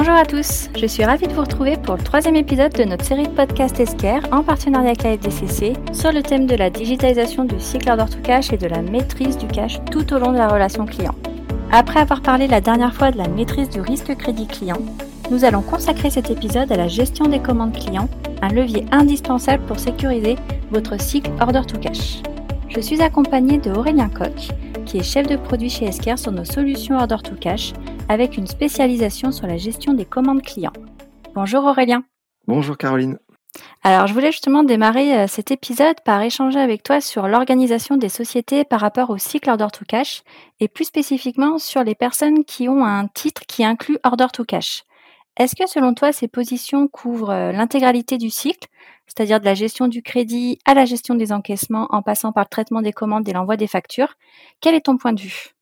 Bonjour à tous, je suis ravie de vous retrouver pour le troisième épisode de notre série de podcasts Esquire en partenariat avec la FDCC sur le thème de la digitalisation du cycle order to cash et de la maîtrise du cash tout au long de la relation client. Après avoir parlé la dernière fois de la maîtrise du risque crédit client, nous allons consacrer cet épisode à la gestion des commandes clients, un levier indispensable pour sécuriser votre cycle order to cash. Je suis accompagnée de Aurélien Coq, qui est chef de produit chez Esquire sur nos solutions order to cash avec une spécialisation sur la gestion des commandes clients. Bonjour Aurélien. Bonjour Caroline. Alors, je voulais justement démarrer euh, cet épisode par échanger avec toi sur l'organisation des sociétés par rapport au cycle order to cash et plus spécifiquement sur les personnes qui ont un titre qui inclut order to cash. Est-ce que selon toi, ces positions couvrent euh, l'intégralité du cycle, c'est-à-dire de la gestion du crédit à la gestion des encaissements en passant par le traitement des commandes et l'envoi des factures? Quel est ton point de vue?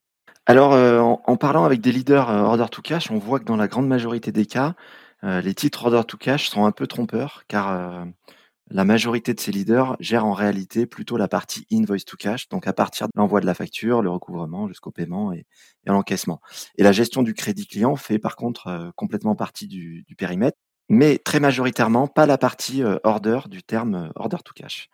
Alors, euh, en, parlant avec des leaders order to cash, on voit que dans la grande majorité des cas, les titres order to cash sont un peu trompeurs car la majorité de ces leaders gèrent en réalité plutôt la partie invoice to cash, donc à partir de l'envoi de la facture, le recouvrement jusqu'au paiement et, l'encaissement. Et la gestion du crédit client fait par contre complètement partie du, périmètre, mais très majoritairement pas la partie order du terme order to cash.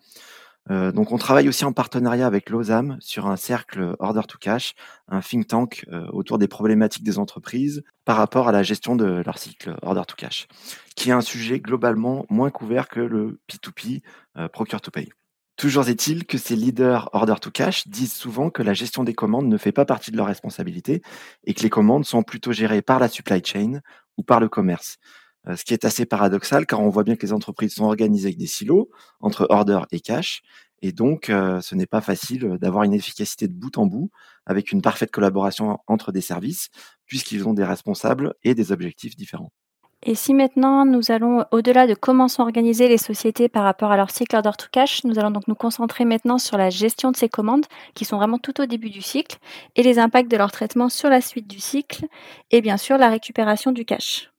Euh, donc on travaille aussi en partenariat avec l'OSAM sur un cercle Order to Cash, un think tank euh, autour des problématiques des entreprises par rapport à la gestion de leur cycle Order to Cash, qui est un sujet globalement moins couvert que le P2P, euh, Procure to Pay. Toujours est-il que ces leaders Order to Cash disent souvent que la gestion des commandes ne fait pas partie de leur responsabilité et que les commandes sont plutôt gérées par la supply chain ou par le commerce. Euh, ce qui est assez paradoxal car on voit bien que les entreprises sont organisées avec des silos entre order et cash. Et donc, euh, ce n'est pas facile d'avoir une efficacité de bout en bout avec une parfaite collaboration entre des services, puisqu'ils ont des responsables et des objectifs différents. Et si maintenant nous allons au-delà de comment sont organisées les sociétés par rapport à leur cycle order to cash, nous allons donc nous concentrer maintenant sur la gestion de ces commandes qui sont vraiment tout au début du cycle et les impacts de leur traitement sur la suite du cycle et bien sûr la récupération du cash.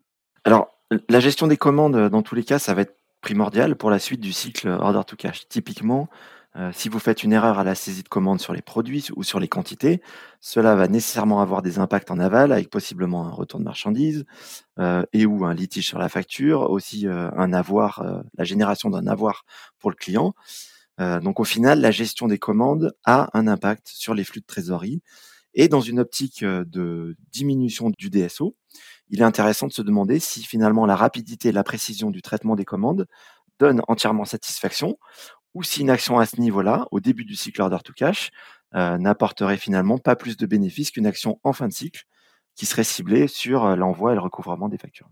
Alors, la gestion des commandes, euh, dans tous les cas, ça va être primordial pour la suite du cycle order to cash. Typiquement, euh, si vous faites une erreur à la saisie de commande sur les produits ou sur les quantités, cela va nécessairement avoir des impacts en aval, avec possiblement un retour de marchandises euh, et ou un litige sur la facture, aussi un avoir, la génération d'un avoir pour le client. donc au final, la gestion des commandes a un impact sur les flux de trésorerie. Et dans une optique de diminution du DSO, il est intéressant de se demander si finalement la rapidité et la précision du traitement des commandes donnent entièrement satisfaction ou si une action à ce niveau-là, au début du cycle order to cash, euh, n'apporterait finalement pas plus de bénéfices qu'une action en fin de cycle qui serait ciblée sur euh, l'envoi et le recouvrement des factures.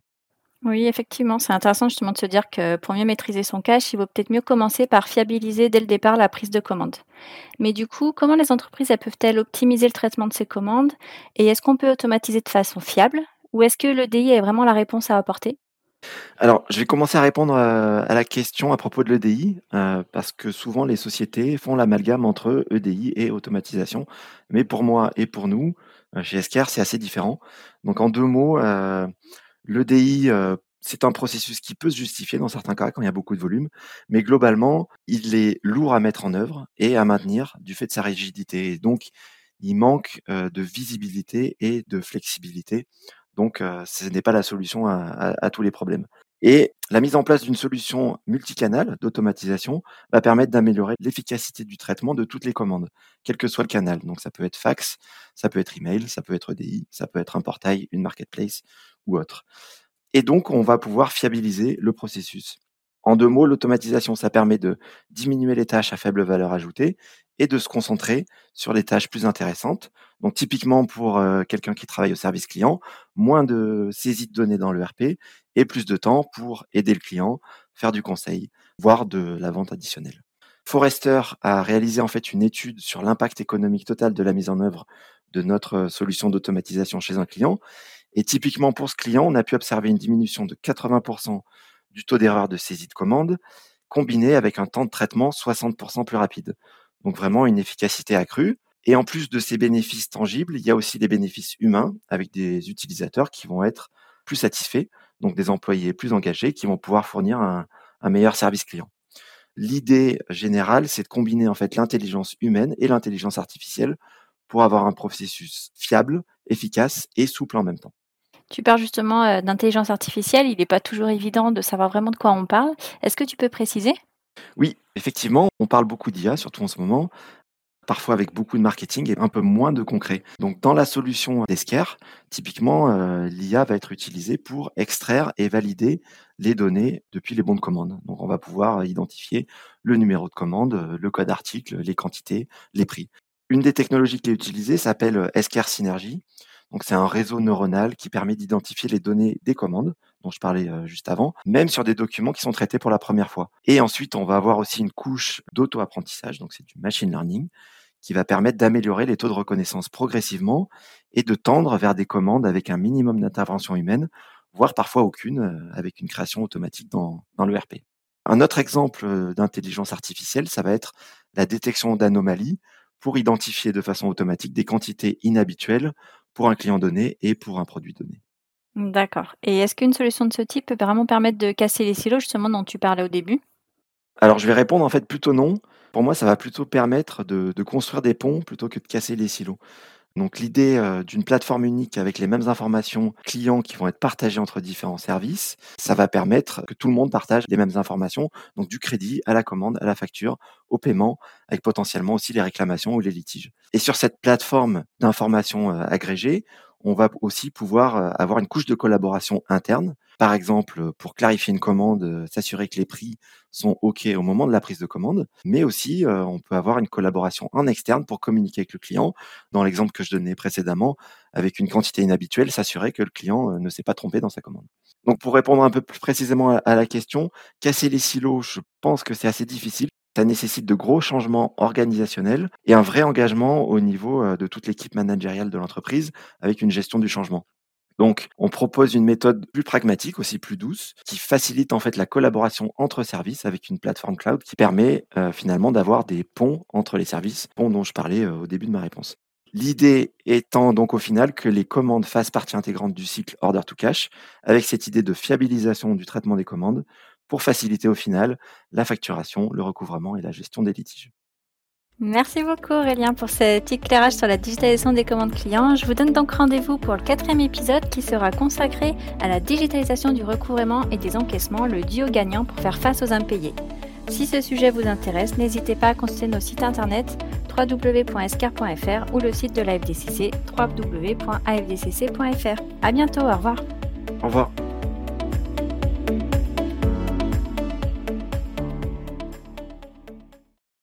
Oui, effectivement, c'est intéressant justement de se dire que pour mieux maîtriser son cash, il vaut peut-être mieux commencer par fiabiliser dès le départ la prise de commande. Mais du coup, comment les entreprises peuvent-elles optimiser le traitement de ces commandes et est-ce qu'on peut automatiser de façon fiable ou est-ce que l'EDI est vraiment la réponse à apporter? Alors, je vais commencer à répondre euh, à, la question à propos de l'EDI, euh, parce que souvent les sociétés font l'amalgame entre EDI et automatisation. Mais pour moi et pour nous, euh, chez Esquire, c'est assez différent. Donc en deux mots, l'EDI, c'est un processus qui peut se justifier dans certains cas quand il y a beaucoup de volume, mais globalement, il est lourd à mettre en œuvre et à maintenir du fait de sa rigidité. Donc, il manque de visibilité et de flexibilité donc, ce n'est pas la solution à, tous les problèmes. Et la mise en place d'une solution multicanal d'automatisation va permettre d'améliorer l'efficacité du traitement de toutes les commandes, quel que soit le canal. Donc, ça peut être fax, ça peut être email, ça peut être EDI, ça peut être un portail, une marketplace ou autre. Et donc, on va pouvoir fiabiliser le processus. En deux mots, l'automatisation, ça permet de diminuer les tâches à faible valeur ajoutée et de se concentrer sur les tâches plus intéressantes. Donc typiquement pour euh, quelqu'un qui travaille au service client, moins de saisie de données dans le RP et plus de temps pour aider le client, faire du conseil, voire de la vente additionnelle. Forrester a réalisé en fait une étude sur l'impact économique total de la mise en œuvre de notre solution d'automatisation chez un client. Et typiquement pour ce client, on a pu observer une diminution de 80% du taux d'erreur de saisie de commande, combiné avec un temps de traitement 60% plus rapide. Donc vraiment une efficacité accrue. Et en plus de ces bénéfices tangibles, il y a aussi des bénéfices humains avec des utilisateurs qui vont être plus satisfaits, donc des employés plus engagés qui vont pouvoir fournir un, meilleur service client. L'idée générale, c'est de combiner en fait l'intelligence humaine et l'intelligence artificielle pour avoir un processus fiable, efficace et souple en même temps. Tu parles justement euh, d'intelligence artificielle, il n'est pas toujours évident de savoir vraiment de quoi on parle. Est-ce que tu peux préciser? Oui, effectivement, on parle beaucoup d'IA, surtout en ce moment, parfois avec beaucoup de marketing et un peu moins de concret. Donc dans la solution d'Esquire, typiquement, euh, l'IA va être utilisée pour extraire et valider les données depuis les bons de commande. Donc on va pouvoir identifier le numéro de commande, le code article, les quantités, les prix. Une des technologies qui est utilisée s'appelle Esquire Synergy. Donc c'est un réseau neuronal qui permet d'identifier les données des commandes dont je parlais euh, juste avant, même sur des documents qui sont traités pour la première fois. Et ensuite, on va avoir aussi une couche d'auto-apprentissage, donc c'est du machine learning, qui va permettre d'améliorer les taux de reconnaissance progressivement et de tendre vers des commandes avec un minimum d'intervention humaine, voire parfois aucune, euh, avec une création automatique dans, dans l'ERP. Un autre exemple euh, d'intelligence artificielle, ça va être la détection d'anomalies pour identifier de façon automatique des quantités inhabituelles pour un client donné et pour un produit donné. D'accord. Et est-ce qu'une solution de ce type peut vraiment permettre de casser les silos, justement, dont tu parlais au début? Alors, je vais répondre en fait plutôt non. Pour moi, ça va plutôt permettre de, construire des ponts plutôt que de casser les silos. Donc l'idée euh, d'une plateforme unique avec les mêmes informations clients qui vont être partagées entre différents services, ça va permettre que tout le monde partage les mêmes informations, donc du crédit à la commande, à la facture, au paiement, avec potentiellement aussi les réclamations ou les litiges. Et sur cette plateforme d'informations euh, agrégées, on va aussi pouvoir euh, avoir une couche de collaboration interne. Par exemple, pour clarifier une commande, euh, s'assurer que les prix sont OK au moment de la prise de commande, mais aussi euh, on peut avoir une collaboration en externe pour communiquer avec le client. Dans l'exemple que je donnais précédemment, avec une quantité inhabituelle, s'assurer que le client ne s'est pas trompé dans sa commande. Donc pour répondre un peu plus précisément à la question, casser les silos, je pense que c'est assez difficile. Ça nécessite de gros changements organisationnels et un vrai engagement au niveau euh, de toute l'équipe managériale de l'entreprise avec une gestion du changement. Donc, on propose une méthode plus pragmatique, aussi plus douce, qui facilite en fait la collaboration entre services avec une plateforme cloud qui permet euh, finalement d'avoir des ponts entre les services, ponts dont je parlais euh, au début de ma réponse. L'idée étant donc au final que les commandes fassent partie intégrante du cycle order to cash, avec cette idée de fiabilisation du traitement des commandes, pour faciliter au final la facturation, le recouvrement et la gestion des litiges. Merci beaucoup Aurélien pour cet éclairage sur la digitalisation des commandes clients. Je vous donne donc rendez-vous pour le quatrième épisode qui sera consacré à la digitalisation du recouvrement et des encaissements, le duo gagnant pour faire face aux impayés. Si ce sujet vous intéresse, n'hésitez pas à consulter nos sites internet www.escar.fr ou le site de la FDCC www.afdcc.fr. À bientôt, au revoir. Au revoir.